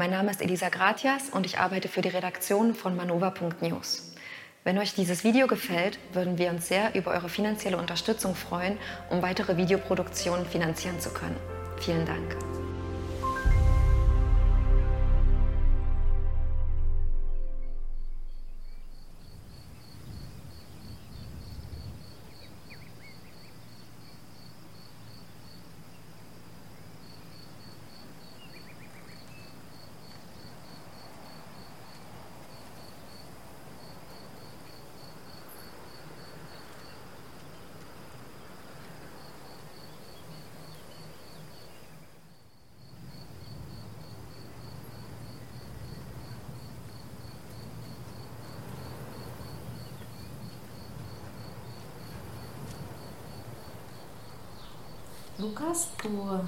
Mein Name ist Elisa Gratias und ich arbeite für die Redaktion von manova.news. Wenn euch dieses Video gefällt, würden wir uns sehr über eure finanzielle Unterstützung freuen, um weitere Videoproduktionen finanzieren zu können. Vielen Dank. Lukas, du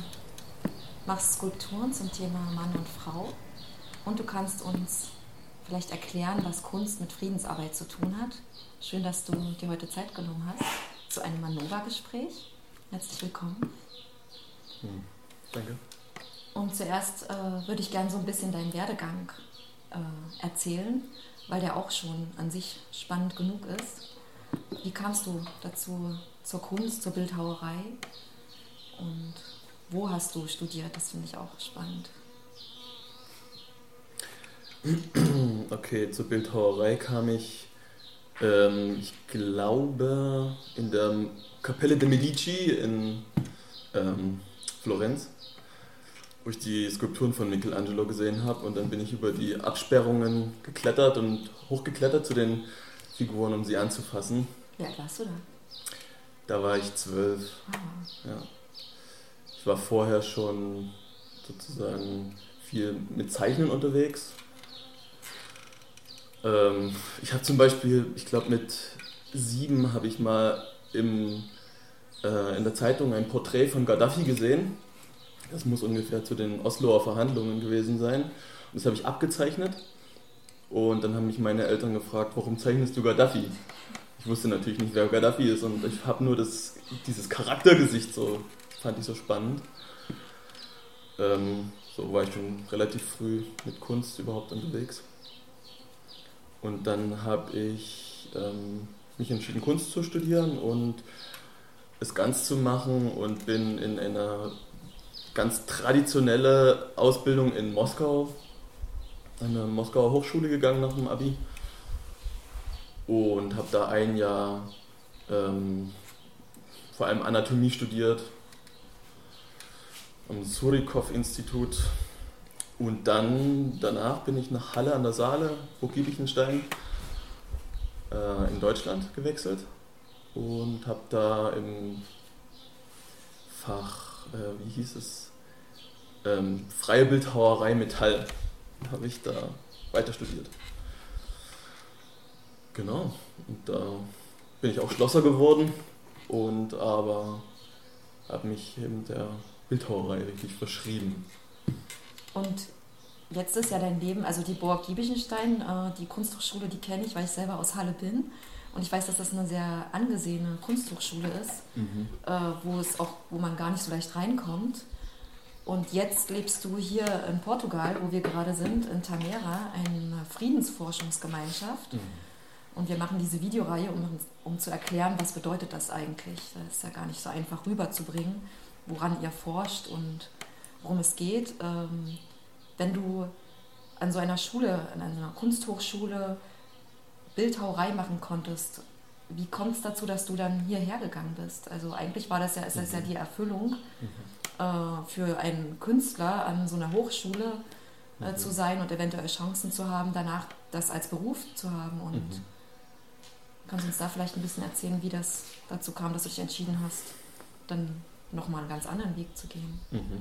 machst Skulpturen zum Thema Mann und Frau und du kannst uns vielleicht erklären, was Kunst mit Friedensarbeit zu tun hat. Schön, dass du dir heute Zeit genommen hast zu einem Manova-Gespräch. Herzlich willkommen. Hm, danke. Und zuerst äh, würde ich gerne so ein bisschen deinen Werdegang äh, erzählen, weil der auch schon an sich spannend genug ist. Wie kamst du dazu zur Kunst, zur Bildhauerei? Und wo hast du studiert? Das finde ich auch spannend. Okay, zur Bildhauerei kam ich, ähm, ich glaube, in der Kapelle de Medici in ähm, Florenz, wo ich die Skulpturen von Michelangelo gesehen habe. Und dann bin ich über die Absperrungen geklettert und hochgeklettert zu den Figuren, um sie anzufassen. Wie alt warst du da? Da war ich zwölf. Ah. Ja. Ich war vorher schon sozusagen viel mit Zeichnen unterwegs. Ähm, ich habe zum Beispiel, ich glaube mit sieben habe ich mal im, äh, in der Zeitung ein Porträt von Gaddafi gesehen. Das muss ungefähr zu den Osloer Verhandlungen gewesen sein. Und das habe ich abgezeichnet. Und dann haben mich meine Eltern gefragt, warum zeichnest du Gaddafi? Ich wusste natürlich nicht, wer Gaddafi ist und ich habe nur das, dieses Charaktergesicht so fand ich so spannend. Ähm, so war ich schon relativ früh mit Kunst überhaupt unterwegs. Und dann habe ich ähm, mich entschieden, Kunst zu studieren und es ganz zu machen und bin in eine ganz traditionelle Ausbildung in Moskau, an eine Moskauer Hochschule gegangen nach dem Abi und habe da ein Jahr ähm, vor allem Anatomie studiert, am Surikov-Institut. Und dann, danach bin ich nach Halle an der Saale, Burg Giebichenstein, äh, in Deutschland gewechselt. Und habe da im Fach, äh, wie hieß es, ähm, Freie Bildhauerei Metall, habe ich da weiter studiert. Genau, und da bin ich auch Schlosser geworden. Und aber habe mich eben der Bildhauerei richtig verschrieben. Und jetzt ist ja dein Leben, also die Burg Giebichenstein, äh, die Kunsthochschule, die kenne ich, weil ich selber aus Halle bin. Und ich weiß, dass das eine sehr angesehene Kunsthochschule ist, mhm. äh, wo, es auch, wo man gar nicht so leicht reinkommt. Und jetzt lebst du hier in Portugal, wo wir gerade sind, in Tamera, eine Friedensforschungsgemeinschaft. Mhm. Und wir machen diese Videoreihe, um, um zu erklären, was bedeutet das eigentlich. Das ist ja gar nicht so einfach rüberzubringen woran ihr forscht und worum es geht. Ähm, wenn du an so einer Schule, an einer Kunsthochschule Bildhauerei machen konntest, wie kommt es dazu, dass du dann hierher gegangen bist? Also eigentlich war das ja, ist das ja mhm. die Erfüllung mhm. äh, für einen Künstler an so einer Hochschule äh, mhm. zu sein und eventuell Chancen zu haben, danach das als Beruf zu haben. Und mhm. kannst du uns da vielleicht ein bisschen erzählen, wie das dazu kam, dass du dich entschieden hast, dann nochmal einen ganz anderen Weg zu gehen. Mhm.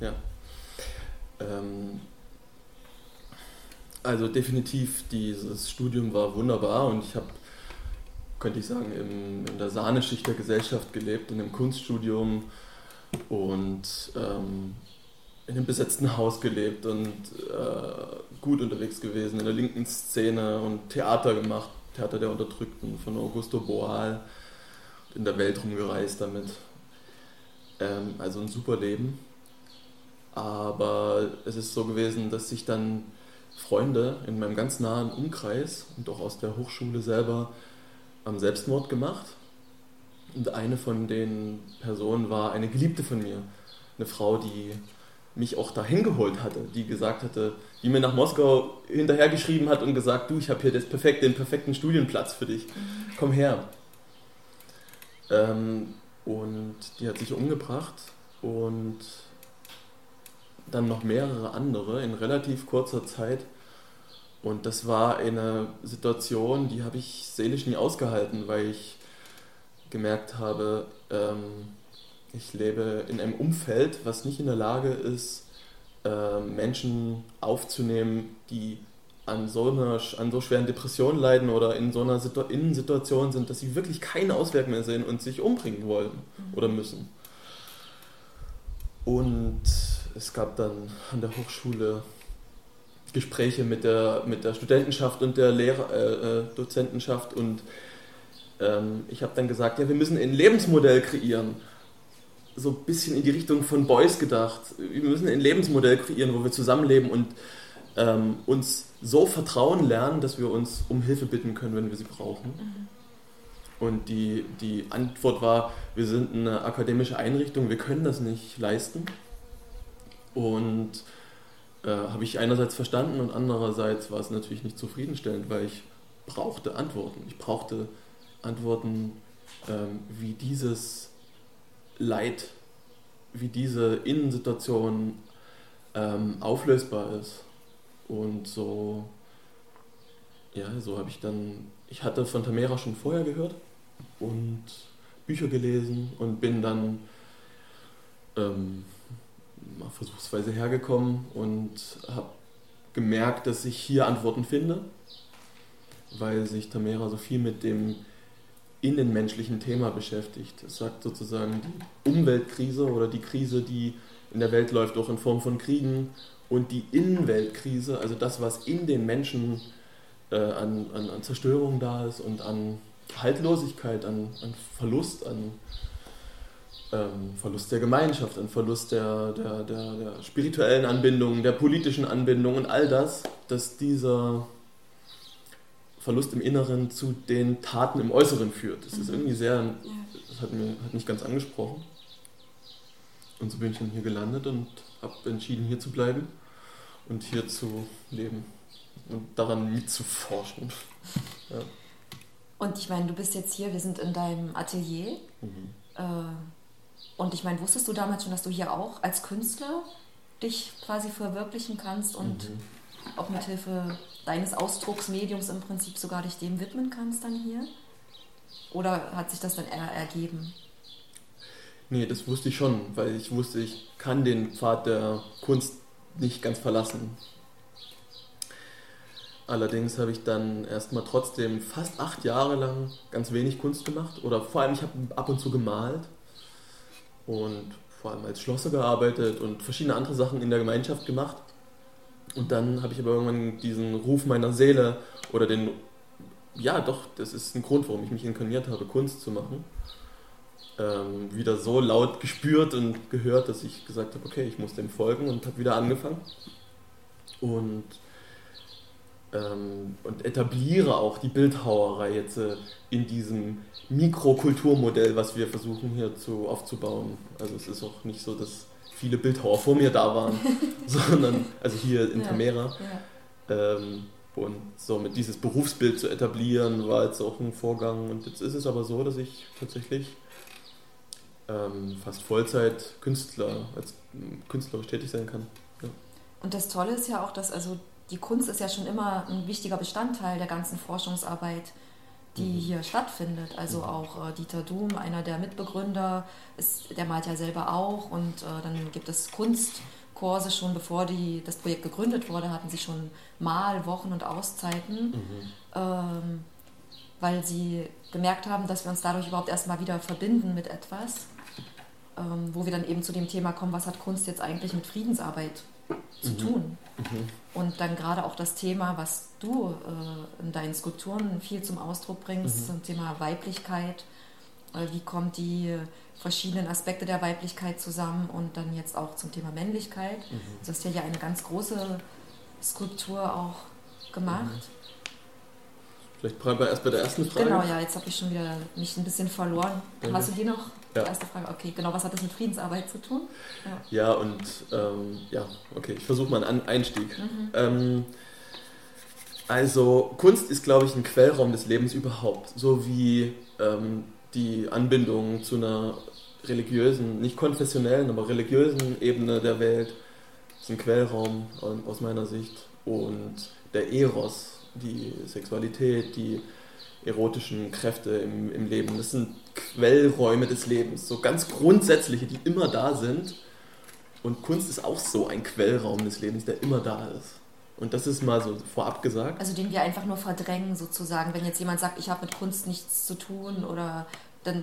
Ja. Ähm, also definitiv, dieses Studium war wunderbar und ich habe, könnte ich sagen, im, in der Sahneschicht der Gesellschaft gelebt, in einem Kunststudium und ähm, in einem besetzten Haus gelebt und äh, gut unterwegs gewesen, in der linken Szene und Theater gemacht, Theater der Unterdrückten von Augusto Boal, in der Welt rumgereist damit. Ähm, also ein super Leben. Aber es ist so gewesen, dass sich dann Freunde in meinem ganz nahen Umkreis und auch aus der Hochschule selber am Selbstmord gemacht. Und eine von den Personen war eine Geliebte von mir. Eine Frau, die mich auch dahin geholt hatte, die gesagt hatte, die mir nach Moskau hinterhergeschrieben hat und gesagt, du, ich habe hier das perfekte, den perfekten Studienplatz für dich, komm her. Ähm, und die hat sich umgebracht und dann noch mehrere andere in relativ kurzer Zeit. Und das war eine Situation, die habe ich seelisch nie ausgehalten, weil ich gemerkt habe, ähm, ich lebe in einem Umfeld, was nicht in der Lage ist, äh, Menschen aufzunehmen, die an so, einer, an so schweren Depressionen leiden oder in so einer Situ Innensituation sind, dass sie wirklich keine Ausweg mehr sehen und sich umbringen wollen mhm. oder müssen. Und es gab dann an der Hochschule Gespräche mit der, mit der Studentenschaft und der Lehrer, äh, äh Dozentenschaft und ähm, ich habe dann gesagt, ja, wir müssen ein Lebensmodell kreieren. So ein bisschen in die Richtung von Beuys gedacht. Wir müssen ein Lebensmodell kreieren, wo wir zusammenleben und ähm, uns so vertrauen lernen, dass wir uns um Hilfe bitten können, wenn wir sie brauchen. Mhm. Und die, die Antwort war, wir sind eine akademische Einrichtung, wir können das nicht leisten. Und äh, habe ich einerseits verstanden und andererseits war es natürlich nicht zufriedenstellend, weil ich brauchte Antworten. Ich brauchte Antworten, ähm, wie dieses Leid, wie diese Innensituation ähm, auflösbar ist. Und so, ja, so habe ich dann, ich hatte von Tamera schon vorher gehört und Bücher gelesen und bin dann ähm, mal versuchsweise hergekommen und habe gemerkt, dass ich hier Antworten finde, weil sich Tamera so viel mit dem innenmenschlichen Thema beschäftigt. Es sagt sozusagen die Umweltkrise oder die Krise, die in der Welt läuft, auch in Form von Kriegen und die Innenweltkrise, also das, was in den Menschen äh, an, an, an, Zerstörung da ist und an Haltlosigkeit, an, an Verlust, an ähm, Verlust der Gemeinschaft, an Verlust der, der, der, der spirituellen Anbindung, der politischen Anbindung und all das, dass dieser Verlust im Inneren zu den Taten im Äußeren führt. Das ist mhm. irgendwie sehr, das hat, mir, hat mich ganz angesprochen. Und so bin ich dann hier gelandet und habe entschieden, hier zu bleiben und hier zu leben und daran mitzuforschen. Ja. Und ich meine, du bist jetzt hier, wir sind in deinem Atelier. Mhm. Äh, und ich meine, wusstest du damals schon, dass du hier auch als Künstler dich quasi verwirklichen kannst und mhm. auch mit Hilfe deines Ausdrucksmediums im Prinzip sogar dich dem widmen kannst dann hier? Oder hat sich das dann eher ergeben? Nee, das wusste ich schon, weil ich wusste, ich kann den Pfad der Kunst nicht ganz verlassen. Allerdings habe ich dann erstmal trotzdem fast acht Jahre lang ganz wenig Kunst gemacht oder vor allem ich habe ab und zu gemalt und vor allem als Schlosser gearbeitet und verschiedene andere Sachen in der Gemeinschaft gemacht. Und dann habe ich aber irgendwann diesen Ruf meiner Seele oder den, ja doch, das ist ein Grund, warum ich mich inkarniert habe, Kunst zu machen ähm, wieder so laut gespürt und gehört, dass ich gesagt habe, okay, ich muss dem folgen und habe wieder angefangen. Und, ähm, und etabliere auch die Bildhauerei jetzt äh, in diesem Mikrokulturmodell, was wir versuchen hier zu, aufzubauen. Also es ist auch nicht so, dass viele Bildhauer vor mir da waren, sondern also hier in ja, Tamera. Ja. Ähm, und somit dieses Berufsbild zu etablieren, war jetzt auch ein Vorgang. Und jetzt ist es aber so, dass ich tatsächlich ähm, fast Vollzeit Künstler, als künstlerisch tätig sein kann. Ja. Und das Tolle ist ja auch, dass also die Kunst ist ja schon immer ein wichtiger Bestandteil der ganzen Forschungsarbeit, die mhm. hier stattfindet. Also mhm. auch äh, Dieter Doom, einer der Mitbegründer, ist, der malt ja selber auch und äh, dann gibt es Kunstkurse schon bevor die, das Projekt gegründet wurde, hatten sie schon Malwochen und Auszeiten. Mhm. Ähm, weil sie gemerkt haben, dass wir uns dadurch überhaupt erstmal wieder verbinden mit etwas ähm, wo wir dann eben zu dem Thema kommen, was hat Kunst jetzt eigentlich mit Friedensarbeit zu mhm. tun? Mhm. Und dann gerade auch das Thema, was du äh, in deinen Skulpturen viel zum Ausdruck bringst, mhm. zum Thema Weiblichkeit, äh, wie kommt die verschiedenen Aspekte der Weiblichkeit zusammen und dann jetzt auch zum Thema Männlichkeit. Mhm. Du hast ja hier eine ganz große Skulptur auch gemacht. Vielleicht bleiben wir erst bei der ersten Frage. Genau, ja, jetzt habe ich schon wieder mich ein bisschen verloren. Mhm. Hast du die noch? Die ja. erste Frage, okay, genau, was hat das mit Friedensarbeit zu tun? Ja, ja und ähm, ja, okay, ich versuche mal einen Einstieg. Mhm. Ähm, also Kunst ist, glaube ich, ein Quellraum des Lebens überhaupt, so wie ähm, die Anbindung zu einer religiösen, nicht konfessionellen, aber religiösen Ebene der Welt ist ein Quellraum aus meiner Sicht. Und der Eros, die Sexualität, die erotischen Kräfte im, im Leben, das sind Quellräume des Lebens, so ganz grundsätzliche, die immer da sind. Und Kunst ist auch so ein Quellraum des Lebens, der immer da ist. Und das ist mal so vorab gesagt. Also den wir einfach nur verdrängen sozusagen. Wenn jetzt jemand sagt, ich habe mit Kunst nichts zu tun oder dann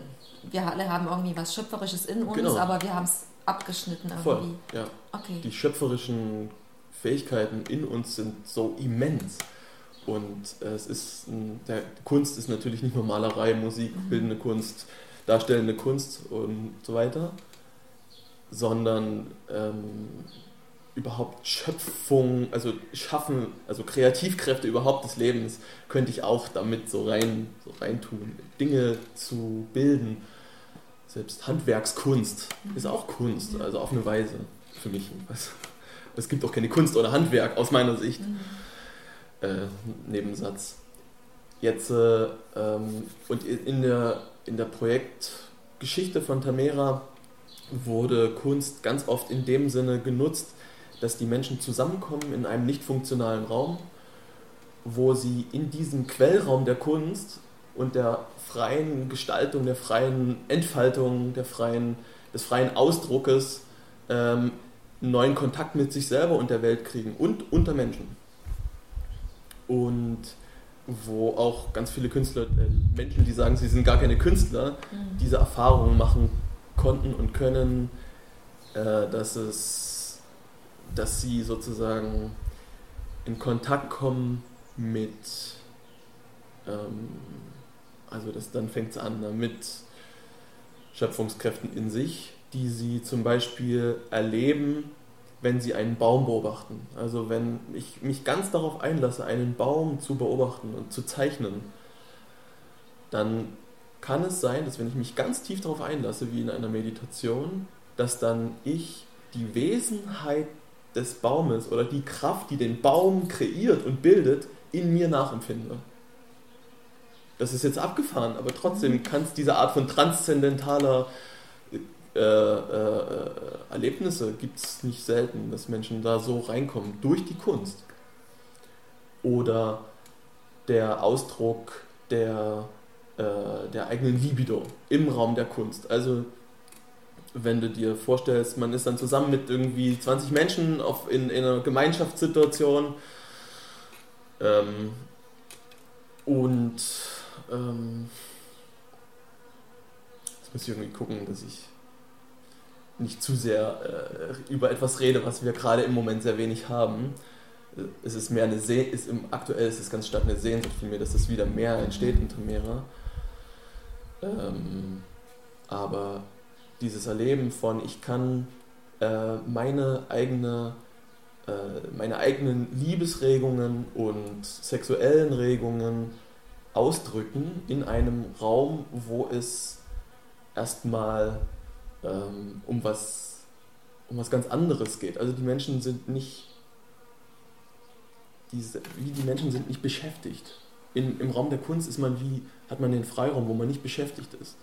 wir alle haben irgendwie was Schöpferisches in uns, genau. aber wir haben es abgeschnitten irgendwie. Voll, ja. Okay. Die schöpferischen Fähigkeiten in uns sind so immens. Und es ist, der Kunst ist natürlich nicht nur Malerei, Musik, mhm. bildende Kunst, darstellende Kunst und so weiter, sondern ähm, überhaupt Schöpfung, also Schaffen, also Kreativkräfte überhaupt des Lebens, könnte ich auch damit so rein so reintun. Dinge zu bilden. Selbst Handwerkskunst ist auch Kunst, also auf eine Weise für mich. Es gibt auch keine Kunst oder Handwerk aus meiner Sicht. Äh, Nebensatz. Jetzt äh, ähm, und in der, in der Projektgeschichte von Tamera wurde Kunst ganz oft in dem Sinne genutzt, dass die Menschen zusammenkommen in einem nicht funktionalen Raum, wo sie in diesem Quellraum der Kunst und der freien Gestaltung, der freien Entfaltung, der freien, des freien Ausdruckes ähm, einen neuen Kontakt mit sich selber und der Welt kriegen und unter Menschen. Und wo auch ganz viele Künstler, äh, Menschen, die sagen, sie sind gar keine Künstler, mhm. diese Erfahrungen machen konnten und können, äh, dass es dass sie sozusagen in Kontakt kommen mit, ähm, also das, dann fängt es an ne, mit Schöpfungskräften in sich, die sie zum Beispiel erleben, wenn sie einen Baum beobachten. Also wenn ich mich ganz darauf einlasse, einen Baum zu beobachten und zu zeichnen, dann kann es sein, dass wenn ich mich ganz tief darauf einlasse, wie in einer Meditation, dass dann ich die Wesenheit des Baumes oder die Kraft, die den Baum kreiert und bildet, in mir nachempfinde. Das ist jetzt abgefahren, aber trotzdem kann es diese Art von transzendentaler äh, äh, Erlebnisse gibt es nicht selten, dass Menschen da so reinkommen durch die Kunst. Oder der Ausdruck der, äh, der eigenen Libido im Raum der Kunst. Also wenn du dir vorstellst, man ist dann zusammen mit irgendwie 20 Menschen auf, in, in einer Gemeinschaftssituation ähm, und ähm, jetzt muss ich irgendwie gucken, dass ich nicht zu sehr äh, über etwas rede, was wir gerade im Moment sehr wenig haben. Es ist mehr eine Se ist im, aktuell ist es ganz stark eine Sehnsucht von mir, dass es wieder mehr entsteht in Tamera. Ähm, aber dieses Erleben von, ich kann äh, meine eigene äh, meine eigenen Liebesregungen und sexuellen Regungen ausdrücken in einem Raum, wo es erstmal ähm, um was um was ganz anderes geht. Also die Menschen sind nicht diese, die Menschen sind nicht beschäftigt. In, Im Raum der Kunst ist man wie, hat man den Freiraum, wo man nicht beschäftigt ist.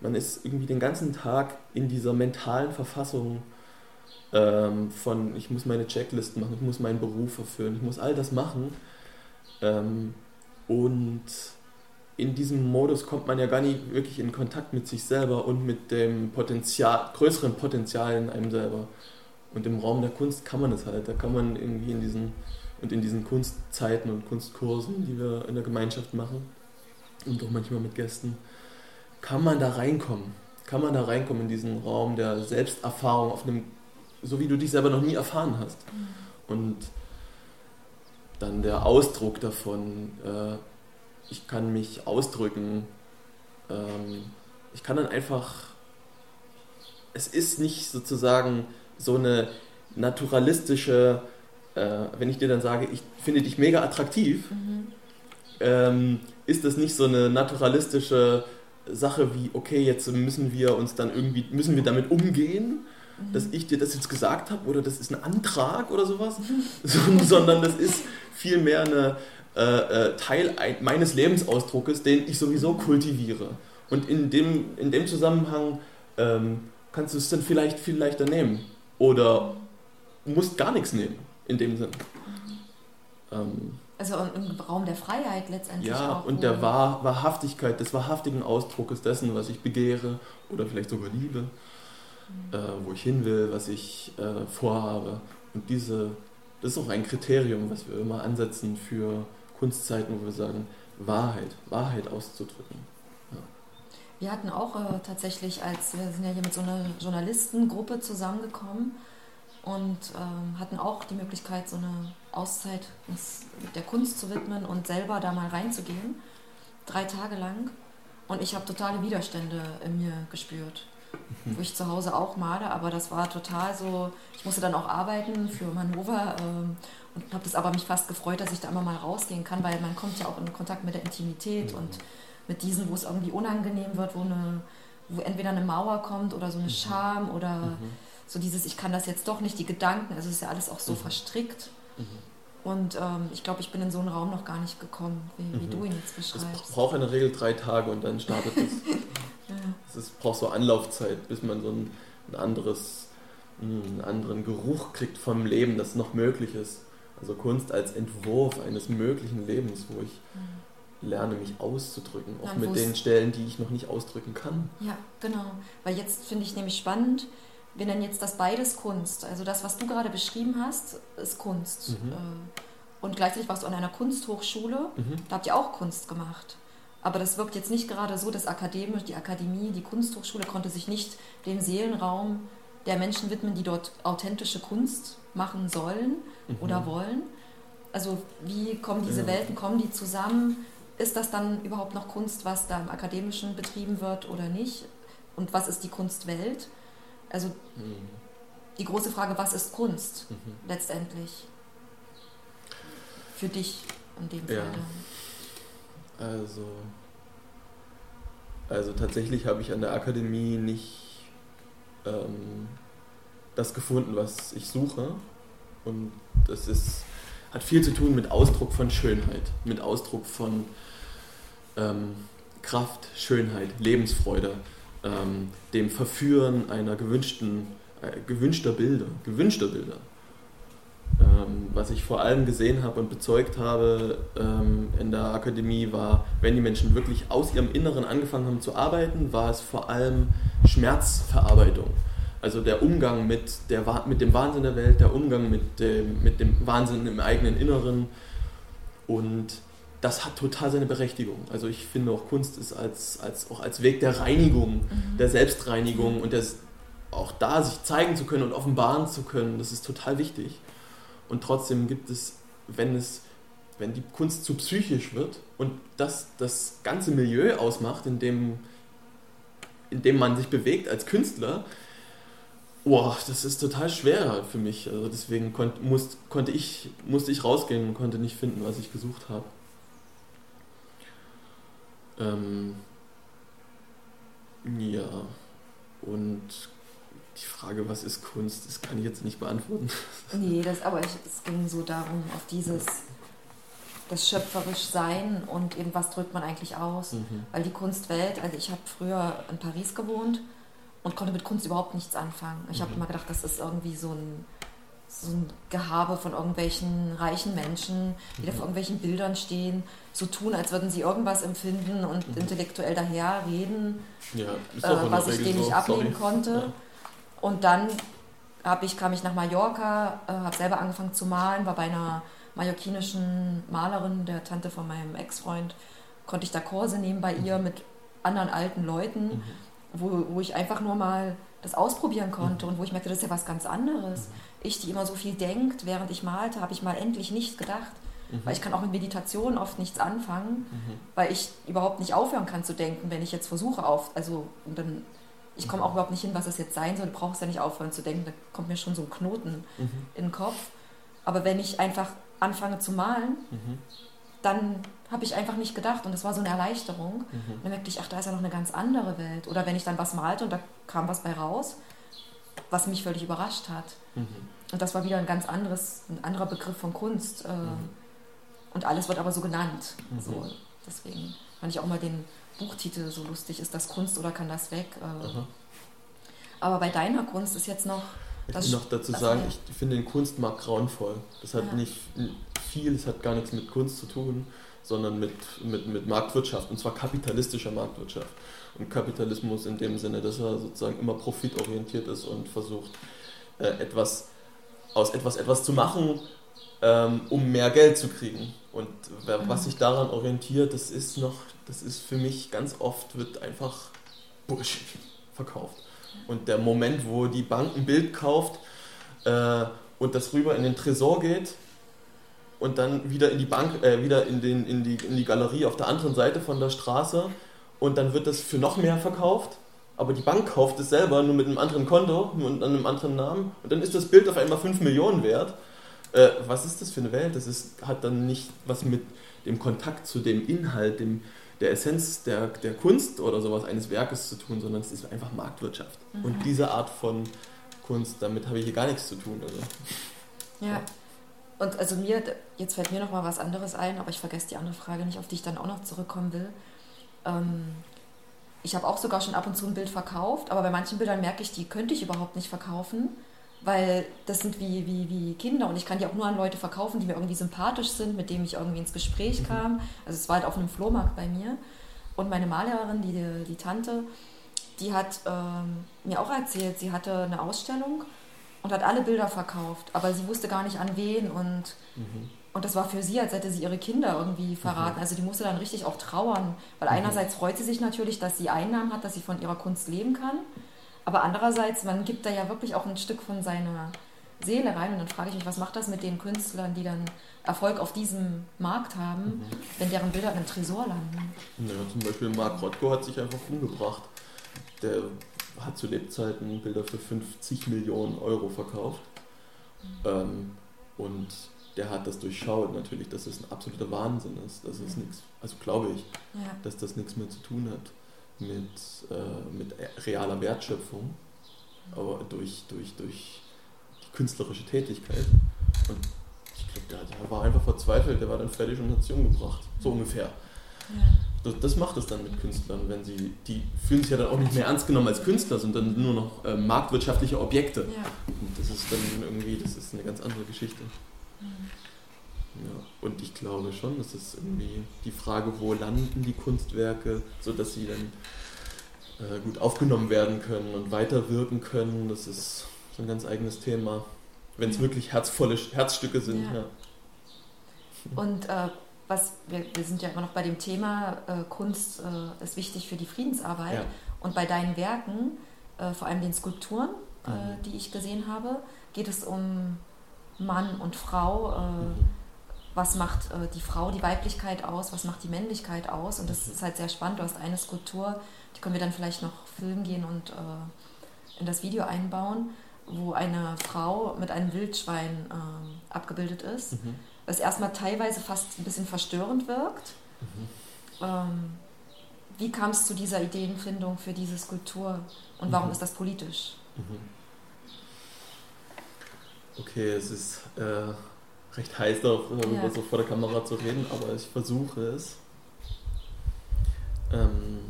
Man ist irgendwie den ganzen Tag in dieser mentalen Verfassung ähm, von, ich muss meine Checklisten machen, ich muss meinen Beruf erfüllen, ich muss all das machen. Ähm, und in diesem Modus kommt man ja gar nicht wirklich in Kontakt mit sich selber und mit dem Potenzial, größeren Potenzial in einem selber. Und im Raum der Kunst kann man es halt. Da kann man irgendwie in diesen und in diesen Kunstzeiten und Kunstkursen, die wir in der Gemeinschaft machen und auch manchmal mit Gästen, kann man da reinkommen? Kann man da reinkommen in diesen Raum der Selbsterfahrung, auf einem, so wie du dich selber noch nie erfahren hast? Mhm. Und dann der Ausdruck davon, äh, ich kann mich ausdrücken ähm, ich kann dann einfach, es ist nicht sozusagen so eine naturalistische, äh, wenn ich dir dann sage, ich finde dich mega attraktiv, mhm. ähm, ist das nicht so eine naturalistische Sache wie, okay, jetzt müssen wir uns dann irgendwie, müssen wir damit umgehen, mhm. dass ich dir das jetzt gesagt habe oder das ist ein Antrag oder sowas, mhm. sondern das ist vielmehr eine äh, äh, Teil meines Lebensausdruckes, den ich sowieso kultiviere. Und in dem, in dem Zusammenhang ähm, kannst du es dann vielleicht viel leichter nehmen oder musst gar nichts nehmen in dem Sinn. Ähm, also im Raum der Freiheit letztendlich ja, auch. und der Wahr, Wahrhaftigkeit, des wahrhaftigen Ausdruckes dessen, was ich begehre oder vielleicht sogar liebe, mhm. äh, wo ich hin will, was ich äh, vorhabe. Und diese, das ist auch ein Kriterium, was wir immer ansetzen für Kunstzeiten, wo wir sagen, Wahrheit, Wahrheit auszudrücken. Ja. Wir hatten auch äh, tatsächlich, als wir sind ja hier mit so einer Journalistengruppe zusammengekommen und ähm, hatten auch die Möglichkeit, so eine Auszeit der Kunst zu widmen und selber da mal reinzugehen, drei Tage lang. Und ich habe totale Widerstände in mir gespürt, wo ich zu Hause auch male, aber das war total so, ich musste dann auch arbeiten für Manova ähm, und habe das aber mich fast gefreut, dass ich da immer mal rausgehen kann, weil man kommt ja auch in Kontakt mit der Intimität mhm. und mit diesen, wo es irgendwie unangenehm wird, wo, eine, wo entweder eine Mauer kommt oder so eine mhm. Scham oder mhm. so dieses, ich kann das jetzt doch nicht, die Gedanken, also es ist ja alles auch so mhm. verstrickt. Mhm. Und ähm, ich glaube, ich bin in so einen Raum noch gar nicht gekommen, wie, wie du ihn jetzt beschreibst. Es braucht in der Regel drei Tage und dann startet es. Es braucht so Anlaufzeit, bis man so ein, ein anderes, einen anderen Geruch kriegt vom Leben, das noch möglich ist. Also Kunst als Entwurf eines möglichen Lebens, wo ich mhm. lerne, mich auszudrücken, auch ja, mit den Stellen, die ich noch nicht ausdrücken kann. Ja, genau. Weil jetzt finde ich nämlich spannend, wir nennen jetzt das beides Kunst. Also das, was du gerade beschrieben hast, ist Kunst. Mhm. Äh, und gleichzeitig warst du an einer Kunsthochschule, mhm. da habt ihr auch Kunst gemacht. Aber das wirkt jetzt nicht gerade so, dass akademisch, die Akademie, die Kunsthochschule konnte sich nicht dem Seelenraum der Menschen widmen, die dort authentische Kunst machen sollen mhm. oder wollen. Also wie kommen diese ja. Welten, kommen die zusammen? Ist das dann überhaupt noch Kunst, was da im Akademischen betrieben wird oder nicht? Und was ist die Kunstwelt? Also mhm. die große Frage, was ist Kunst mhm. letztendlich? Für dich in dem Fall. Ja. Also, also tatsächlich habe ich an der Akademie nicht ähm, das gefunden, was ich suche. Und das ist, hat viel zu tun mit Ausdruck von Schönheit, mit Ausdruck von ähm, Kraft, Schönheit, Lebensfreude, ähm, dem Verführen einer gewünschten, äh, gewünschter Bilder, gewünschter Bilder. Ähm, was ich vor allem gesehen habe und bezeugt habe ähm, in der Akademie war, wenn die Menschen wirklich aus ihrem Inneren angefangen haben zu arbeiten, war es vor allem Schmerzverarbeitung. Also der Umgang mit, der, mit dem Wahnsinn der Welt, der Umgang mit dem, mit dem Wahnsinn im eigenen Inneren. Und das hat total seine Berechtigung. Also ich finde auch Kunst ist als, als, auch als Weg der Reinigung, mhm. der Selbstreinigung und des, auch da sich zeigen zu können und offenbaren zu können, das ist total wichtig. Und trotzdem gibt es, wenn es, wenn die Kunst zu psychisch wird und das das ganze Milieu ausmacht, in dem, in dem man sich bewegt als Künstler, Boah, das ist total schwer für mich. Also deswegen konnt, muss, konnte ich, musste ich rausgehen und konnte nicht finden, was ich gesucht habe. Ähm, ja, und die Frage, was ist Kunst, das kann ich jetzt nicht beantworten. Nee, das, aber ich, es ging so darum, auf dieses das schöpferisch Sein und eben was drückt man eigentlich aus. Mhm. Weil die Kunstwelt, also ich habe früher in Paris gewohnt und konnte mit Kunst überhaupt nichts anfangen. Ich mhm. habe immer gedacht, das ist irgendwie so ein, so ein Gehabe von irgendwelchen reichen Menschen, die mhm. da vor irgendwelchen Bildern stehen, so tun, als würden sie irgendwas empfinden und mhm. intellektuell daherreden, ja, äh, was ich dem nicht Sorry. konnte. Ja. Und dann ich, kam ich nach Mallorca, äh, habe selber angefangen zu malen, war bei einer mallorquinischen Malerin, der Tante von meinem Ex-Freund, konnte ich da Kurse nehmen bei ihr mhm. mit anderen alten Leuten. Mhm wo, wo ich einfach nur mal das ausprobieren konnte mhm. und wo ich merkte, das ist ja was ganz anderes. Mhm. Ich, die immer so viel denkt, während ich malte, habe ich mal endlich nicht gedacht, Mhm. Weil ich kann auch mit Meditation oft nichts anfangen, mhm. weil ich überhaupt nicht aufhören kann zu denken, wenn ich jetzt versuche auf, also und dann ich komme auch überhaupt nicht hin, was es jetzt sein soll. Du brauchst ja nicht aufhören zu denken, da kommt mir schon so ein Knoten mhm. in den Kopf. Aber wenn ich einfach anfange zu malen, mhm. dann habe ich einfach nicht gedacht und das war so eine Erleichterung. Mhm. dann merkte ich, ach, da ist ja noch eine ganz andere Welt. Oder wenn ich dann was malte und da kam was bei raus, was mich völlig überrascht hat. Mhm. Und das war wieder ein ganz anderes, ein anderer Begriff von Kunst. Ähm, und alles wird aber so genannt. Mhm. So, deswegen fand ich auch mal den Buchtitel so lustig. Ist das Kunst oder kann das weg? Äh, aber bei deiner Kunst ist jetzt noch. Ich will noch dazu sagen, ich finde den Kunstmarkt grauenvoll. Das hat ja. nicht viel, es hat gar nichts mit Kunst zu tun, sondern mit, mit, mit Marktwirtschaft, und zwar kapitalistischer Marktwirtschaft. Und Kapitalismus in dem Sinne, dass er sozusagen immer profitorientiert ist und versucht, äh, etwas aus etwas etwas zu machen, ähm, um mehr Geld zu kriegen. Und was mhm. sich daran orientiert, das ist noch, das ist für mich ganz oft, wird einfach Bullshit verkauft. Und der Moment, wo die Bank ein Bild kauft äh, und das rüber in den Tresor geht und dann wieder in die Bank, äh, wieder in, den, in, die, in die Galerie auf der anderen Seite von der Straße und dann wird das für noch mehr verkauft, aber die Bank kauft es selber nur mit einem anderen Konto und einem anderen Namen und dann ist das Bild auf einmal 5 Millionen wert. Äh, was ist das für eine Welt? Das ist, hat dann nicht was mit dem Kontakt zu dem Inhalt, dem, der Essenz der, der Kunst oder sowas eines Werkes zu tun, sondern es ist einfach Marktwirtschaft. Mhm. Und diese Art von Kunst, damit habe ich hier gar nichts zu tun. Also. Ja. Und also mir, jetzt fällt mir noch mal was anderes ein, aber ich vergesse die andere Frage nicht, auf die ich dann auch noch zurückkommen will. Ähm, ich habe auch sogar schon ab und zu ein Bild verkauft, aber bei manchen Bildern merke ich, die könnte ich überhaupt nicht verkaufen, weil das sind wie, wie, wie Kinder und ich kann die auch nur an Leute verkaufen, die mir irgendwie sympathisch sind, mit denen ich irgendwie ins Gespräch mhm. kam. Also es war halt auf einem Flohmarkt bei mir. Und meine Malerin, die, die Tante, die hat ähm, mir auch erzählt, sie hatte eine Ausstellung und hat alle Bilder verkauft, aber sie wusste gar nicht an wen und, mhm. und das war für sie, als hätte sie ihre Kinder irgendwie verraten. Mhm. Also die musste dann richtig auch trauern, weil mhm. einerseits freut sie sich natürlich, dass sie Einnahmen hat, dass sie von ihrer Kunst leben kann, aber andererseits, man gibt da ja wirklich auch ein Stück von seiner Seele rein und dann frage ich mich, was macht das mit den Künstlern, die dann Erfolg auf diesem Markt haben, mhm. wenn deren Bilder in einem Tresor landen? Ja, zum Beispiel Mark Rothko hat sich einfach umgebracht. Der hat zu Lebzeiten Bilder für 50 Millionen Euro verkauft. Mhm. Ähm, und der hat das durchschaut natürlich, dass es ein absoluter Wahnsinn ist. Dass es nichts, also glaube ich, ja. dass das nichts mehr zu tun hat mit, äh, mit realer Wertschöpfung, aber durch, durch, durch die künstlerische Tätigkeit. Und ich glaube, der, der, war einfach verzweifelt, der war dann fertig und hat sich umgebracht. So ungefähr. Ja. Das, das, macht es dann mit Künstlern, wenn sie, die fühlen sich ja dann auch nicht mehr ernst genommen als Künstler, sondern nur noch äh, marktwirtschaftliche Objekte. Ja. Und das ist dann irgendwie, das ist eine ganz andere Geschichte. Mhm. Ja, und ich glaube schon, das ist irgendwie die Frage, wo landen die Kunstwerke, sodass sie dann äh, gut aufgenommen werden können und weiterwirken können. Das ist so ein ganz eigenes Thema, wenn es ja. wirklich herzvolle Herzstücke sind. Ja. Und äh, was wir, wir sind ja immer noch bei dem Thema, äh, Kunst äh, ist wichtig für die Friedensarbeit. Und bei deinen Werken, äh, vor allem den Skulpturen, äh, mhm. die ich gesehen habe, geht es um Mann und Frau. Mhm was macht äh, die Frau die Weiblichkeit aus, was macht die Männlichkeit aus. Und das mhm. ist halt sehr spannend. Du hast eine Skulptur, die können wir dann vielleicht noch filmen gehen und äh, in das Video einbauen, wo eine Frau mit einem Wildschwein äh, abgebildet ist, mhm. was erstmal teilweise fast ein bisschen verstörend wirkt. Mhm. Ähm, wie kam es zu dieser Ideenfindung für diese Skulptur und warum mhm. ist das politisch? Mhm. Okay, es ist äh, recht heiß darüber ja. so vor der Kamera zu reden, aber ich versuche es. Ähm,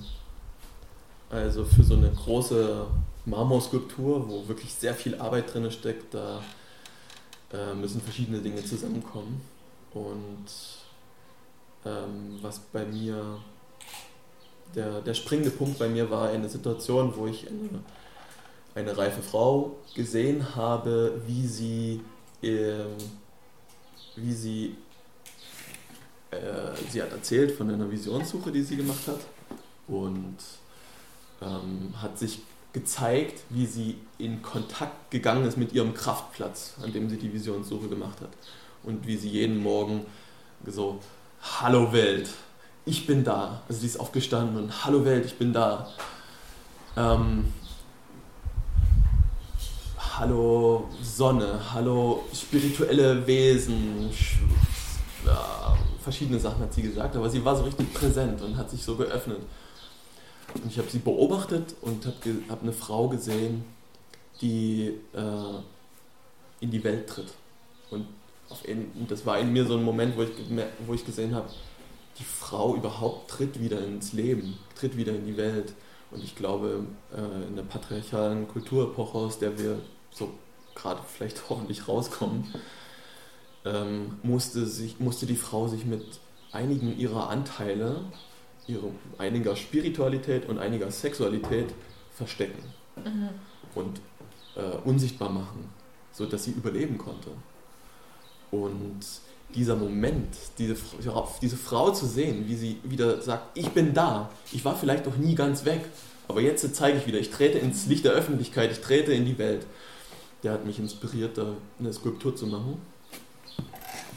also für so eine große Marmorskulptur, wo wirklich sehr viel Arbeit drin steckt, da äh, müssen verschiedene Dinge zusammenkommen. Und ähm, was bei mir, der, der springende Punkt bei mir war eine Situation, wo ich eine, eine reife Frau gesehen habe, wie sie ähm, wie sie, äh, sie hat erzählt von einer Visionssuche, die sie gemacht hat und ähm, hat sich gezeigt, wie sie in Kontakt gegangen ist mit ihrem Kraftplatz, an dem sie die Visionssuche gemacht hat und wie sie jeden Morgen So, hallo Welt, ich bin da. Also die ist aufgestanden und hallo Welt, ich bin da. Ähm, hallo Sonne, hallo spirituelle Wesen, ja, verschiedene Sachen hat sie gesagt, aber sie war so richtig präsent und hat sich so geöffnet. Und ich habe sie beobachtet und habe hab eine Frau gesehen, die äh, in die Welt tritt. Und, in, das war in mir so ein Moment, wo ich, wo ich gesehen habe, die Frau überhaupt tritt wieder ins Leben, tritt wieder in die Welt. Und ich glaube, äh, in der patriarchalen Kulturepoche, aus der wir so gerade vielleicht hoffentlich rauskommen, ähm, musste, sich, musste die Frau sich mit einigen ihrer Anteile, ihre, einiger Spiritualität und einiger Sexualität verstecken mhm. und äh, unsichtbar machen, sodass sie überleben konnte. Und dieser Moment, diese, diese Frau zu sehen, wie sie wieder sagt, ich bin da, ich war vielleicht noch nie ganz weg, aber jetzt zeige ich wieder, ich trete ins Licht der Öffentlichkeit, ich trete in die Welt. Der hat mich inspiriert, da eine Skulptur zu machen.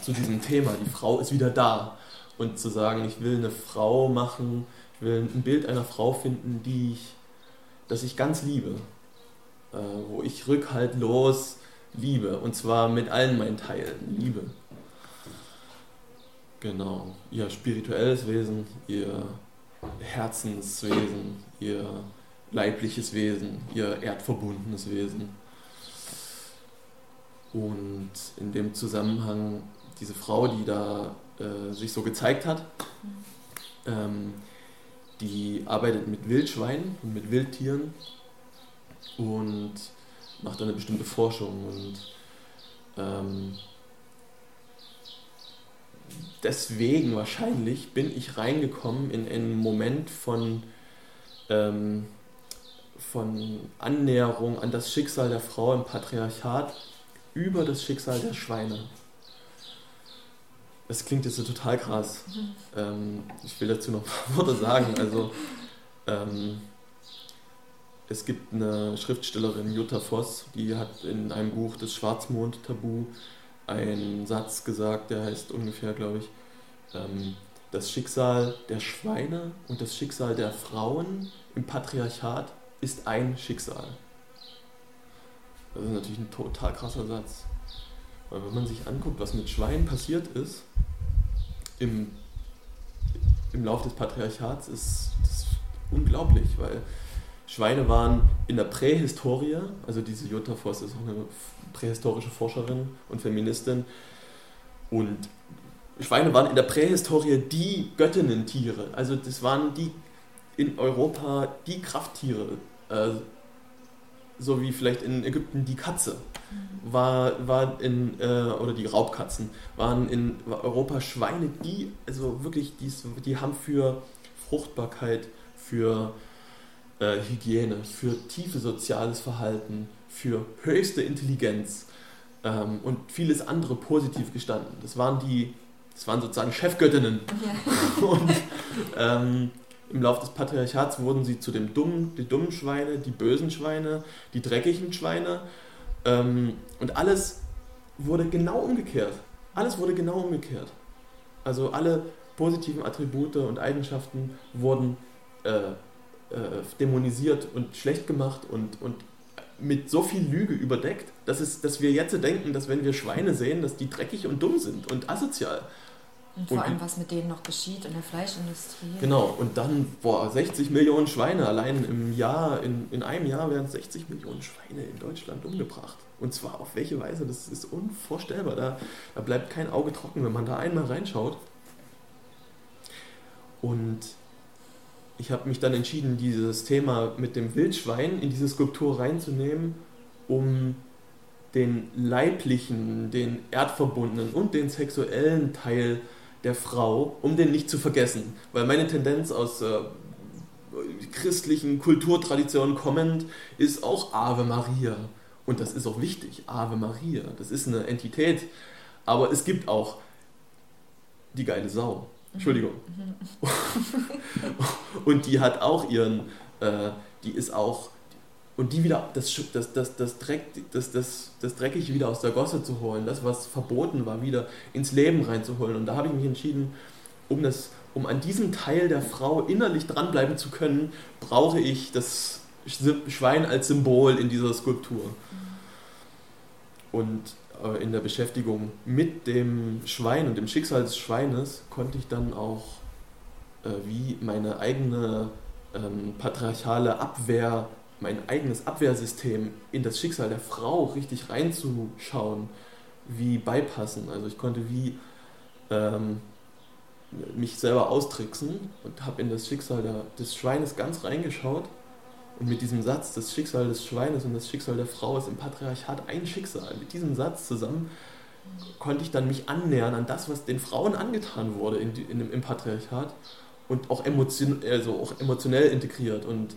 Zu diesem Thema, die Frau ist wieder da. Und zu sagen, ich will eine Frau machen, ich will ein Bild einer Frau finden, die ich, das ich ganz liebe. Äh, wo ich rückhaltlos liebe. Und zwar mit allen meinen Teilen liebe. Genau. Ihr spirituelles Wesen, ihr Herzenswesen, ihr leibliches Wesen, ihr erdverbundenes Wesen. Und in dem Zusammenhang diese Frau, die da äh, sich so gezeigt hat, ähm, die arbeitet mit Wildschweinen und mit Wildtieren und macht eine bestimmte Forschung und ähm, deswegen wahrscheinlich bin ich reingekommen in einen Moment von, ähm, von Annäherung an das Schicksal der Frau im Patriarchat über das Schicksal der Schweine. Das klingt jetzt so total krass. Mhm. Ähm, ich will dazu noch ein paar Worte sagen. Also, ähm, es gibt eine Schriftstellerin, Jutta Voss, die hat in einem Buch, das Schwarzmond-Tabu, einen Satz gesagt, der heißt ungefähr, glaube ich, ähm, das Schicksal der Schweine und das Schicksal der Frauen im Patriarchat ist ein Schicksal. Das ist natürlich ein total krasser Satz. Weil wenn man sich anguckt, was mit Schweinen passiert ist, im, im Lauf des Patriarchats, ist das unglaublich, weil Schweine waren in der Prähistorie, also diese Jutta Voss ist auch eine prähistorische Forscherin und Feministin, und Schweine waren in der Prähistorie die Göttinnen-Tiere, also das waren die in Europa die Krafttiere, äh, so wie vielleicht in Ägypten die Katze war, war in, äh, oder die Raubkatzen, waren in Europa Schweine, die, also wirklich, die, die haben für Fruchtbarkeit, für äh, Hygiene, für tiefe soziales Verhalten, für höchste Intelligenz ähm, und vieles andere positiv gestanden. Das waren die, das waren sozusagen Chefgöttinnen. Ja. und ähm, im Laufe des Patriarchats wurden sie zu dem dummen, die dummen Schweine, die bösen Schweine, die dreckigen Schweine. Ähm, und alles wurde genau umgekehrt. Alles wurde genau umgekehrt. Also alle positiven Attribute und Eigenschaften wurden äh, äh, dämonisiert und schlecht gemacht und, und mit so viel Lüge überdeckt, dass, es, dass wir jetzt denken, dass wenn wir Schweine sehen, dass die dreckig und dumm sind und asozial. Und vor und, allem, was mit denen noch geschieht in der Fleischindustrie. Genau, und dann, boah, 60 Millionen Schweine, allein im Jahr, in, in einem Jahr werden 60 Millionen Schweine in Deutschland umgebracht. Und zwar auf welche Weise, das ist unvorstellbar. Da, da bleibt kein Auge trocken, wenn man da einmal reinschaut. Und ich habe mich dann entschieden, dieses Thema mit dem Wildschwein in diese Skulptur reinzunehmen, um den leiblichen, den erdverbundenen und den sexuellen Teil der Frau, um den nicht zu vergessen. Weil meine Tendenz aus äh, christlichen Kulturtraditionen kommend ist auch Ave Maria. Und das ist auch wichtig, Ave Maria. Das ist eine Entität. Aber es gibt auch die geile Sau. Entschuldigung. Und die hat auch ihren, äh, die ist auch, und die wieder, das, das, das, das, Dreck, das, das, das Dreckige wieder aus der Gosse zu holen, das, was verboten war, wieder ins Leben reinzuholen. Und da habe ich mich entschieden, um, das, um an diesem Teil der Frau innerlich dranbleiben zu können, brauche ich das Schwein als Symbol in dieser Skulptur. Und äh, in der Beschäftigung mit dem Schwein und dem Schicksal des Schweines konnte ich dann auch äh, wie meine eigene ähm, patriarchale Abwehr mein eigenes Abwehrsystem in das Schicksal der Frau richtig reinzuschauen, wie beipassen. Also ich konnte wie ähm, mich selber austricksen und habe in das Schicksal der, des Schweines ganz reingeschaut. Und mit diesem Satz, das Schicksal des Schweines und das Schicksal der Frau ist im Patriarchat ein Schicksal. Mit diesem Satz zusammen konnte ich dann mich annähern an das, was den Frauen angetan wurde in, in, im Patriarchat und auch, emotion, also auch emotionell integriert. Und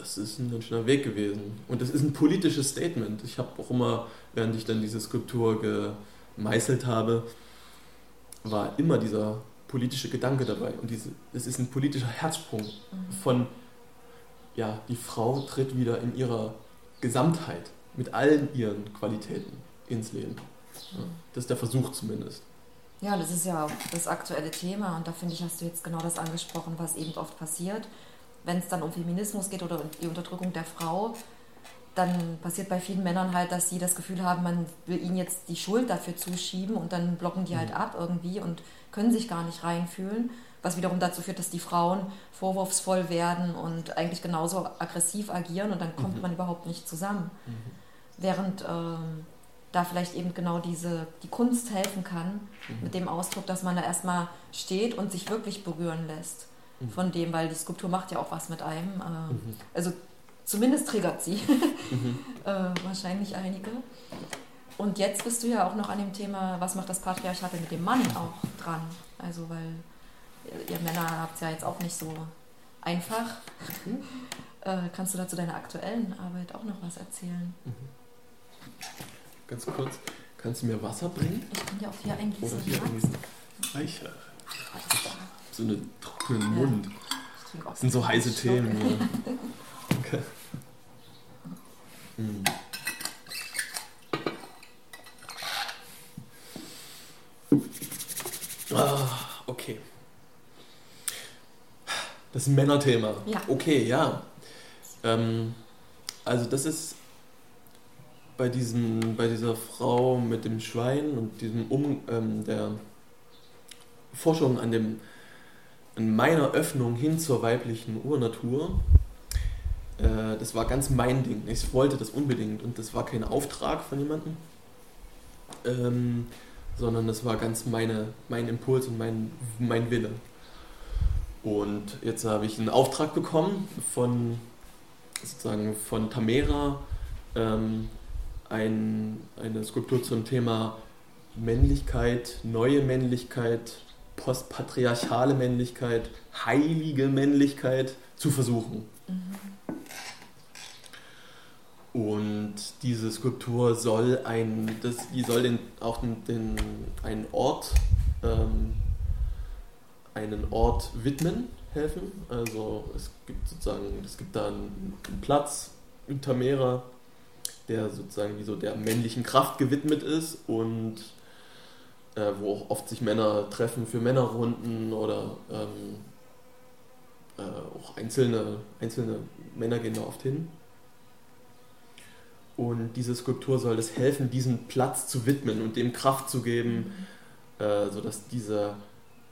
das ist ein ganz schöner Weg gewesen. Und das ist ein politisches Statement. Ich habe auch immer, während ich dann diese Skulptur gemeißelt habe, war immer dieser politische Gedanke dabei. Und diese, es ist ein politischer Herzsprung mhm. von, ja, die Frau tritt wieder in ihrer Gesamtheit mit allen ihren Qualitäten ins Leben. Ja, das ist der Versuch zumindest. Ja, das ist ja auch das aktuelle Thema und da finde ich, hast du jetzt genau das angesprochen, was eben oft passiert wenn es dann um Feminismus geht oder die Unterdrückung der Frau, dann passiert bei vielen Männern halt, dass sie das Gefühl haben, man will ihnen jetzt die Schuld dafür zuschieben und dann blocken die halt mhm. ab irgendwie und können sich gar nicht reinfühlen, was wiederum dazu führt, dass die Frauen vorwurfsvoll werden und eigentlich genauso aggressiv agieren und dann kommt mhm. man überhaupt nicht zusammen. Mhm. Während ähm, da vielleicht eben genau diese, die Kunst helfen kann, mhm. mit dem Ausdruck, dass man da erstmal steht und sich wirklich berühren lässt von dem, weil die Skulptur macht ja auch was mit einem. Äh, mhm. Also zumindest triggert sie mhm. äh, wahrscheinlich einige. Und jetzt bist du ja auch noch an dem Thema, was macht das Patriarchat mit dem Mann auch dran? Also weil ihr Männer habt es ja jetzt auch nicht so einfach. Mhm. Äh, kannst du dazu deiner aktuellen Arbeit auch noch was erzählen? Mhm. Ganz kurz, kannst du mir Wasser bringen? Ich kann dir auch hier eingießen. Oder hier eingießen. Reicher so einen trockenen Mund. Das sind so heiße Themen. Ja. Okay. Hm. Ah, okay. Das Männerthema. Ja. Okay, ja. Ähm, also das ist bei, diesem, bei dieser Frau mit dem Schwein und diesem um, ähm, der Forschung an dem in meiner Öffnung hin zur weiblichen Urnatur, äh, das war ganz mein Ding. Ich wollte das unbedingt und das war kein Auftrag von jemandem, ähm, sondern das war ganz meine, mein Impuls und mein, mein Wille. Und jetzt habe ich einen Auftrag bekommen von sozusagen von Tamera, ähm, ein, eine Skulptur zum Thema Männlichkeit, neue Männlichkeit, postpatriarchale Männlichkeit, heilige Männlichkeit zu versuchen. Mhm. Und diese Skulptur soll ein, das, die soll den, auch den, den, einen Ort, ähm, einen Ort widmen helfen. Also es gibt sozusagen, es gibt da einen, einen Platz in Tamera, der sozusagen wie so der männlichen Kraft gewidmet ist und äh, wo auch oft sich Männer treffen für Männerrunden oder ähm, äh, auch einzelne, einzelne Männer gehen da oft hin. Und diese Skulptur soll es helfen, diesen Platz zu widmen und dem Kraft zu geben, äh, sodass diese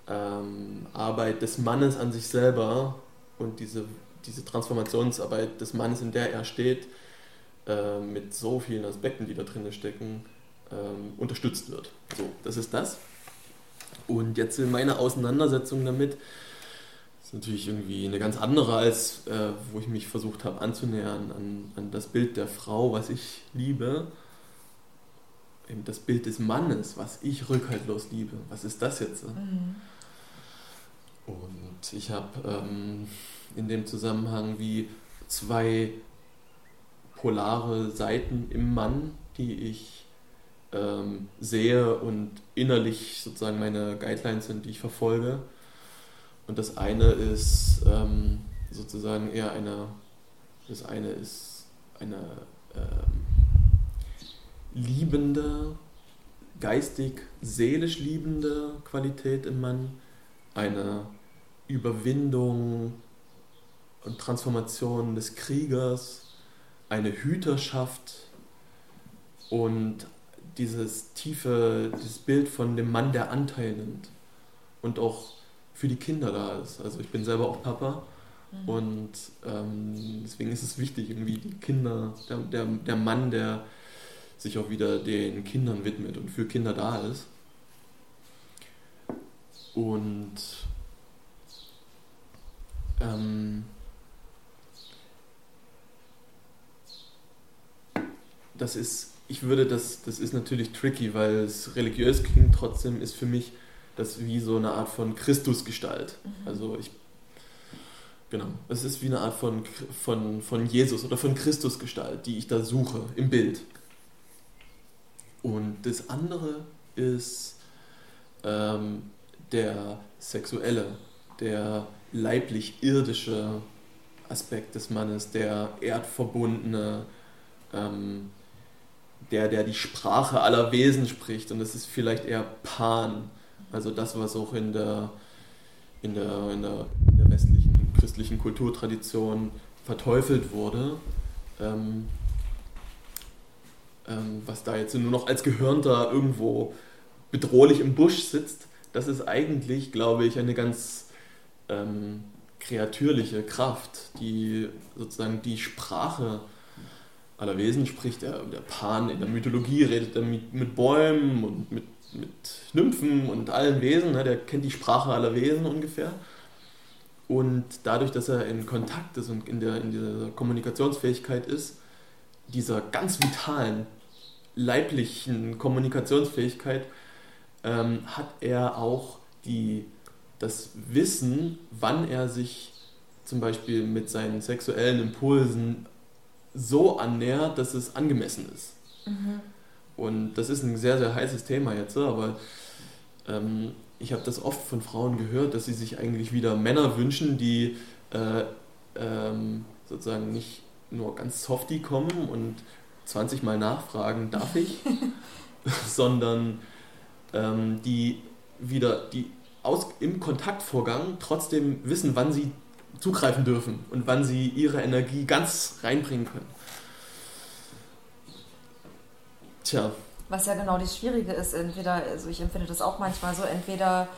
ähm, Arbeit des Mannes an sich selber und diese, diese Transformationsarbeit des Mannes, in der er steht, äh, mit so vielen Aspekten, die da drin stecken, ähm, unterstützt wird. So, das ist das. Und jetzt in meiner Auseinandersetzung damit ist natürlich irgendwie eine ganz andere, als äh, wo ich mich versucht habe anzunähern an, an das Bild der Frau, was ich liebe. Eben das Bild des Mannes, was ich rückhaltlos liebe. Was ist das jetzt? Mhm. Und ich habe ähm, in dem Zusammenhang wie zwei polare Seiten im Mann, die ich ähm, sehe und innerlich sozusagen meine Guidelines sind, die ich verfolge. Und das eine ist ähm, sozusagen eher eine Das eine ist eine ähm, liebende, geistig, seelisch liebende Qualität im Mann, eine Überwindung und Transformation des Kriegers, eine Hüterschaft und dieses tiefe, dieses Bild von dem Mann, der Anteil nimmt und auch für die Kinder da ist. Also ich bin selber auch Papa mhm. und ähm, deswegen ist es wichtig, irgendwie die Kinder, der, der, der Mann, der sich auch wieder den Kindern widmet und für Kinder da ist. Und ähm, das ist, ich würde das, das ist natürlich tricky, weil es religiös klingt, trotzdem ist für mich das wie so eine Art von Christusgestalt. Mhm. Also ich, genau, es ist wie eine Art von, von, von Jesus oder von Christusgestalt, die ich da suche im Bild. Und das andere ist ähm, der sexuelle, der leiblich-irdische Aspekt des Mannes, der erdverbundene, ähm, der, der die Sprache aller Wesen spricht. Und das ist vielleicht eher Pan, also das, was auch in der, in der, in der, in der westlichen christlichen Kulturtradition verteufelt wurde. Ähm, ähm, was da jetzt nur noch als Gehörnter irgendwo bedrohlich im Busch sitzt, das ist eigentlich, glaube ich, eine ganz ähm, kreatürliche Kraft, die sozusagen die Sprache aller Wesen spricht. Der, der Pan in der Mythologie redet er mit, mit Bäumen und mit, mit Nymphen und allen Wesen, ne? der kennt die Sprache aller Wesen ungefähr. Und dadurch, dass er in Kontakt ist und in, der, in dieser Kommunikationsfähigkeit ist, dieser ganz vitalen leiblichen Kommunikationsfähigkeit ähm, hat er auch die, das Wissen, wann er sich zum Beispiel mit seinen sexuellen Impulsen so annähert, dass es angemessen ist. Mhm. Und das ist ein sehr, sehr heißes Thema jetzt, aber ähm, ich habe das oft von Frauen gehört, dass sie sich eigentlich wieder Männer wünschen, die äh, ähm, sozusagen nicht nur ganz softy kommen und 20 Mal nachfragen, darf ich, sondern ähm, die wieder die aus, im Kontaktvorgang trotzdem wissen, wann sie zugreifen dürfen und wann sie ihre Energie ganz reinbringen können. Tja. Was ja genau das Schwierige ist, entweder, also ich empfinde das auch manchmal so, entweder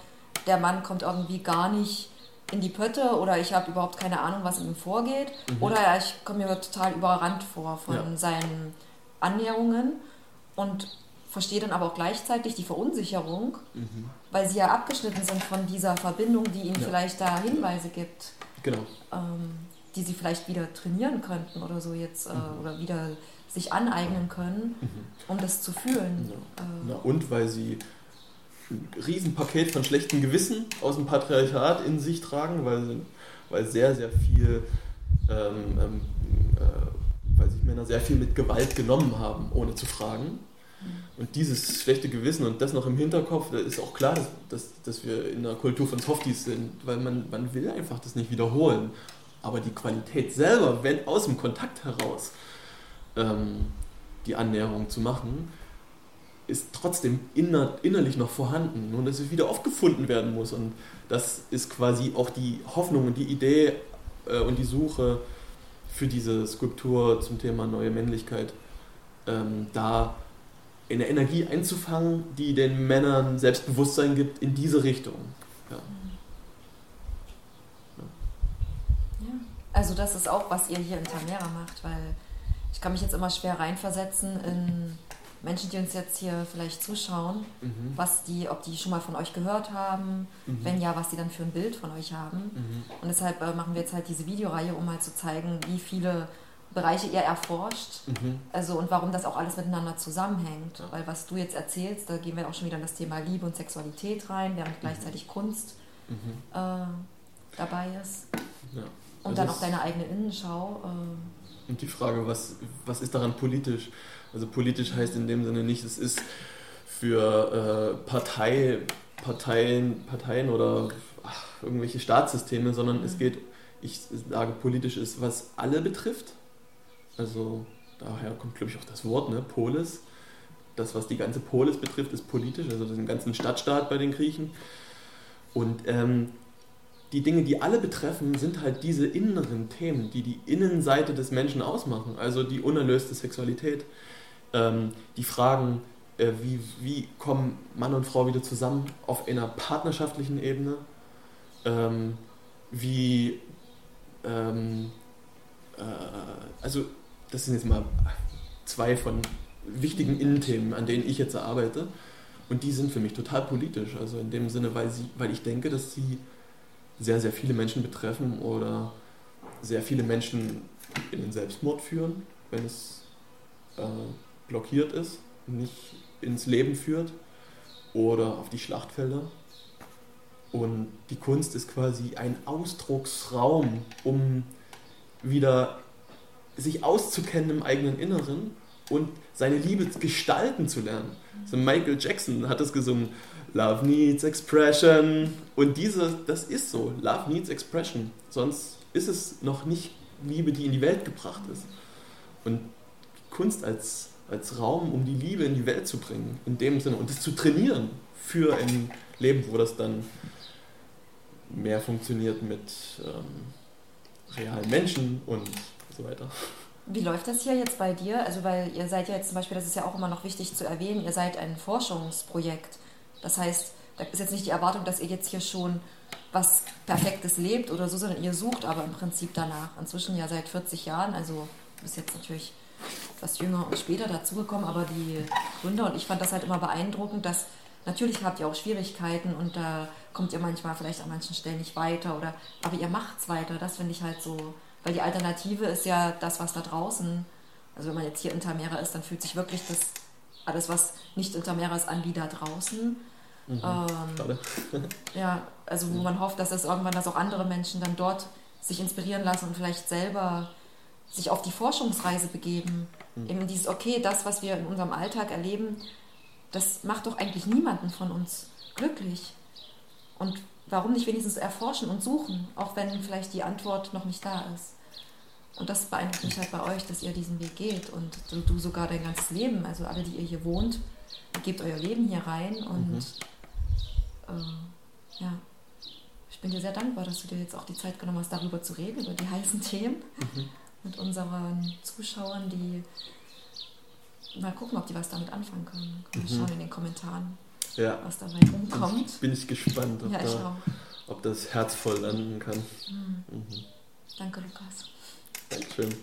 der Mann kommt irgendwie gar nicht in die Pötte oder ich habe überhaupt keine Ahnung, was in ihm vorgeht. Mhm. Oder ich komme mir total überrannt vor von ja. seinen Annäherungen und verstehe dann aber auch gleichzeitig die Verunsicherung, mhm. weil sie ja abgeschnitten sind von dieser Verbindung, die ihnen ja. vielleicht da Hinweise gibt. Genau. Ähm, die sie vielleicht wieder trainieren könnten oder so jetzt äh, mhm. oder wieder sich aneignen können, mhm. um das zu fühlen. Ja. Äh, Na, und weil sie ein Riesenpaket von schlechten Gewissen aus dem Patriarchat in sich tragen, weil, weil sehr, sehr viel, ähm, ähm, äh, weil sich Männer sehr viel mit Gewalt genommen haben, ohne zu fragen. Und dieses schlechte Gewissen und das noch im Hinterkopf, da ist auch klar, dass, dass, wir in einer Kultur von Softies sind, weil man, man will einfach das nicht wiederholen. Aber die Qualität selber, wenn aus dem Kontakt heraus ähm, die Annäherung zu machen, ist trotzdem inner, innerlich noch vorhanden, nur dass es wieder aufgefunden werden muss. Und das ist quasi auch die Hoffnung und die Idee äh, und die Suche für diese Skulptur zum Thema neue Männlichkeit, ähm, da eine Energie einzufangen, die den Männern Selbstbewusstsein gibt in diese Richtung. Ja. ja. Also das ist auch, was ihr hier in Tamera macht, weil ich kann mich jetzt immer schwer reinversetzen in Menschen, die uns jetzt hier vielleicht zuschauen, mhm. was die, ob die schon mal von euch gehört haben, mhm. wenn ja, was die dann für ein Bild von euch haben. Mhm. Und deshalb äh, machen wir jetzt halt diese Videoreihe, um mal zu zeigen, wie viele Bereiche ihr erforscht. Mhm. Also und warum das auch alles miteinander zusammenhängt. Ja. Weil was du jetzt erzählst, da gehen wir auch schon wieder in das Thema Liebe und Sexualität rein, während mhm. gleichzeitig Kunst mhm. äh, dabei ist. Ja. Und also dann auch deine eigene Innenschau. Äh. Und die Frage, was, was ist daran politisch? Also politisch heißt in dem Sinne nicht, es ist für äh, Partei, Parteien, Parteien oder ach, irgendwelche Staatssysteme, sondern mhm. es geht, ich sage politisch ist, was alle betrifft, Also daher kommt, glaube ich, auch das Wort, ne? Polis. Das, was die ganze Polis betrifft, ist politisch, also den ganzen Stadtstaat bei den Griechen. Und ähm, die Dinge, die alle betreffen, sind halt diese inneren Themen, die die Innenseite des Menschen ausmachen. Also die unerlöste Sexualität, ähm, die Fragen, äh, wie, wie kommen Mann und Frau wieder zusammen auf einer partnerschaftlichen Ebene, ähm, wie, ähm, äh, also das sind jetzt mal zwei von wichtigen Innenthemen, an denen ich jetzt arbeite. Und die sind für mich total politisch. Also in dem Sinne, weil, sie, weil ich denke, dass sie sehr, sehr viele Menschen betreffen oder sehr viele Menschen in den Selbstmord führen, wenn es äh, blockiert ist, nicht ins Leben führt oder auf die Schlachtfelder. Und die Kunst ist quasi ein Ausdrucksraum, um wieder sich auszukennen im eigenen Inneren und seine Liebe gestalten zu lernen. So Michael Jackson hat das gesungen, Love needs expression. Und diese, das ist so, Love needs expression. Sonst ist es noch nicht Liebe, die in die Welt gebracht ist. Und Kunst als, als Raum, um die Liebe in die Welt zu bringen, in dem Sinne, und das zu trainieren für ein Leben, wo das dann mehr funktioniert mit ähm, realen Menschen und so weiter. Wie läuft das hier jetzt bei dir? Also, weil ihr seid ja jetzt zum Beispiel, das ist ja auch immer noch wichtig zu erwähnen, ihr seid ein Forschungsprojekt. Das heißt, da ist jetzt nicht die Erwartung, dass ihr jetzt hier schon was Perfektes lebt oder so, sondern ihr sucht aber im Prinzip danach. Inzwischen ja seit 40 Jahren, also du bist jetzt natürlich etwas jünger und später dazugekommen, aber die Gründer und ich fand das halt immer beeindruckend, dass natürlich habt ihr auch Schwierigkeiten und da kommt ihr manchmal vielleicht an manchen Stellen nicht weiter oder aber ihr macht es weiter. Das finde ich halt so weil die Alternative ist ja das, was da draußen, also wenn man jetzt hier in Tamera ist, dann fühlt sich wirklich das alles, was nicht in Tamera ist, an wie da draußen. Mhm, ähm, ja, also wo man hofft, dass es irgendwann, dass auch andere Menschen dann dort sich inspirieren lassen und vielleicht selber sich auf die Forschungsreise begeben. Mhm. Eben dieses, okay, das, was wir in unserem Alltag erleben, das macht doch eigentlich niemanden von uns glücklich. Und warum nicht wenigstens erforschen und suchen, auch wenn vielleicht die Antwort noch nicht da ist. Und das beeindruckt mich halt bei euch, dass ihr diesen Weg geht und du, du sogar dein ganzes Leben, also alle, die ihr hier wohnt, ihr gebt euer Leben hier rein und mhm. äh, ja, ich bin dir sehr dankbar, dass du dir jetzt auch die Zeit genommen hast, darüber zu reden, über die heißen Themen mhm. mit unseren Zuschauern, die mal gucken, ob die was damit anfangen können. Können wir mhm. schauen in den Kommentaren ja. was dabei rumkommt. Bin ich gespannt, ob, ja, ich da, ob das herzvoll landen kann. Mhm. Mhm. Danke, Lukas. Dankeschön.